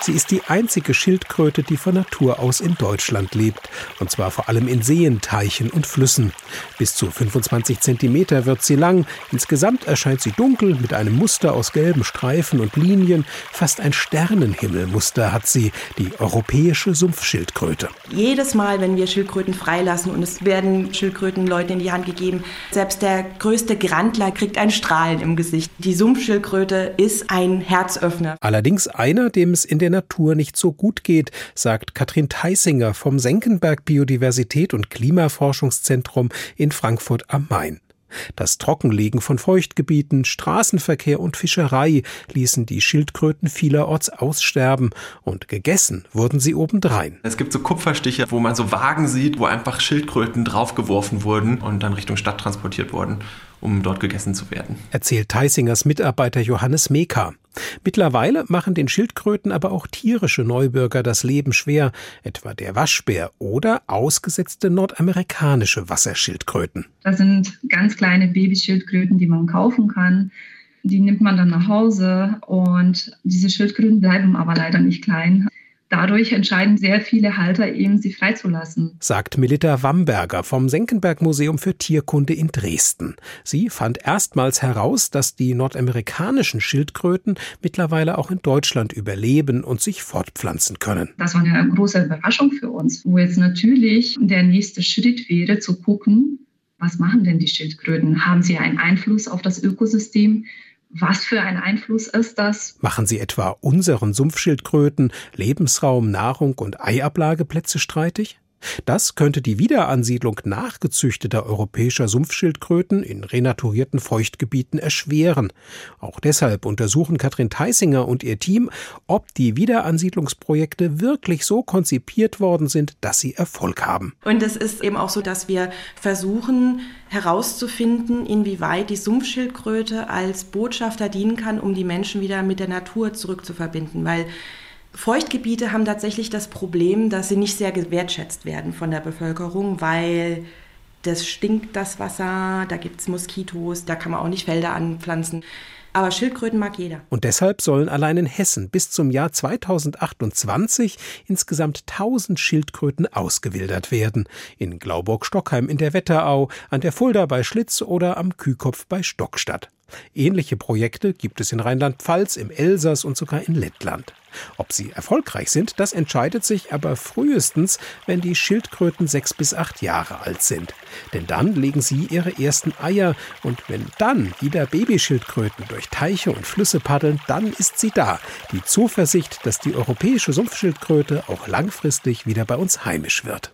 Sie ist die einzige Schildkröte, die von Natur aus in Deutschland lebt. Und zwar vor allem in Seen, Teichen und Flüssen. Bis zu 25 Zentimeter wird sie lang. Insgesamt erscheint sie dunkel mit einem Muster aus gelben Streifen und Linien. Fast ein Sternenhimmelmuster hat sie, die europäische Sumpfschildkröte. Jedes Mal, wenn wir Schildkröten freilassen und es werden Schildkröten Leuten in die Hand gegeben, selbst der größte Grandler kriegt ein Strahlen im Gesicht. Die Sumpfschildkröte ist ein Herzöffner. Allerdings einer, dem es in der Natur nicht so gut geht, sagt Katrin Theisinger vom Senckenberg Biodiversität und Klimaforschungszentrum in Frankfurt am Main. Das Trockenlegen von Feuchtgebieten, Straßenverkehr und Fischerei ließen die Schildkröten vielerorts aussterben und gegessen wurden sie obendrein. Es gibt so Kupferstiche, wo man so Wagen sieht, wo einfach Schildkröten draufgeworfen wurden und dann Richtung Stadt transportiert wurden, um dort gegessen zu werden. Erzählt Theisingers Mitarbeiter Johannes Meka. Mittlerweile machen den Schildkröten aber auch tierische Neubürger das Leben schwer, etwa der Waschbär oder ausgesetzte nordamerikanische Wasserschildkröten. Das sind ganz kleine Babyschildkröten, die man kaufen kann. Die nimmt man dann nach Hause und diese Schildkröten bleiben aber leider nicht klein. Dadurch entscheiden sehr viele Halter eben, sie freizulassen. Sagt Melita Wamberger vom Senckenberg Museum für Tierkunde in Dresden. Sie fand erstmals heraus, dass die nordamerikanischen Schildkröten mittlerweile auch in Deutschland überleben und sich fortpflanzen können. Das war eine große Überraschung für uns, wo jetzt natürlich der nächste Schritt wäre zu gucken, was machen denn die Schildkröten? Haben sie einen Einfluss auf das Ökosystem? Was für ein Einfluss ist das? Machen sie etwa unseren Sumpfschildkröten Lebensraum, Nahrung und Eiablageplätze streitig? Das könnte die Wiederansiedlung nachgezüchteter europäischer Sumpfschildkröten in renaturierten Feuchtgebieten erschweren. Auch deshalb untersuchen Katrin Theisinger und ihr Team, ob die Wiederansiedlungsprojekte wirklich so konzipiert worden sind, dass sie Erfolg haben. Und es ist eben auch so, dass wir versuchen herauszufinden, inwieweit die Sumpfschildkröte als Botschafter dienen kann, um die Menschen wieder mit der Natur zurückzuverbinden, weil Feuchtgebiete haben tatsächlich das Problem, dass sie nicht sehr gewertschätzt werden von der Bevölkerung, weil das stinkt das Wasser, da gibt es Moskitos, da kann man auch nicht Felder anpflanzen. Aber Schildkröten mag jeder. Und deshalb sollen allein in Hessen bis zum Jahr 2028 insgesamt 1000 Schildkröten ausgewildert werden. In Glauburg-Stockheim in der Wetterau, an der Fulda bei Schlitz oder am Kühkopf bei Stockstadt. Ähnliche Projekte gibt es in Rheinland-Pfalz, im Elsass und sogar in Lettland. Ob sie erfolgreich sind, das entscheidet sich aber frühestens, wenn die Schildkröten sechs bis acht Jahre alt sind. Denn dann legen sie ihre ersten Eier und wenn dann wieder Babyschildkröten durch Teiche und Flüsse paddeln, dann ist sie da. Die Zuversicht, dass die europäische Sumpfschildkröte auch langfristig wieder bei uns heimisch wird.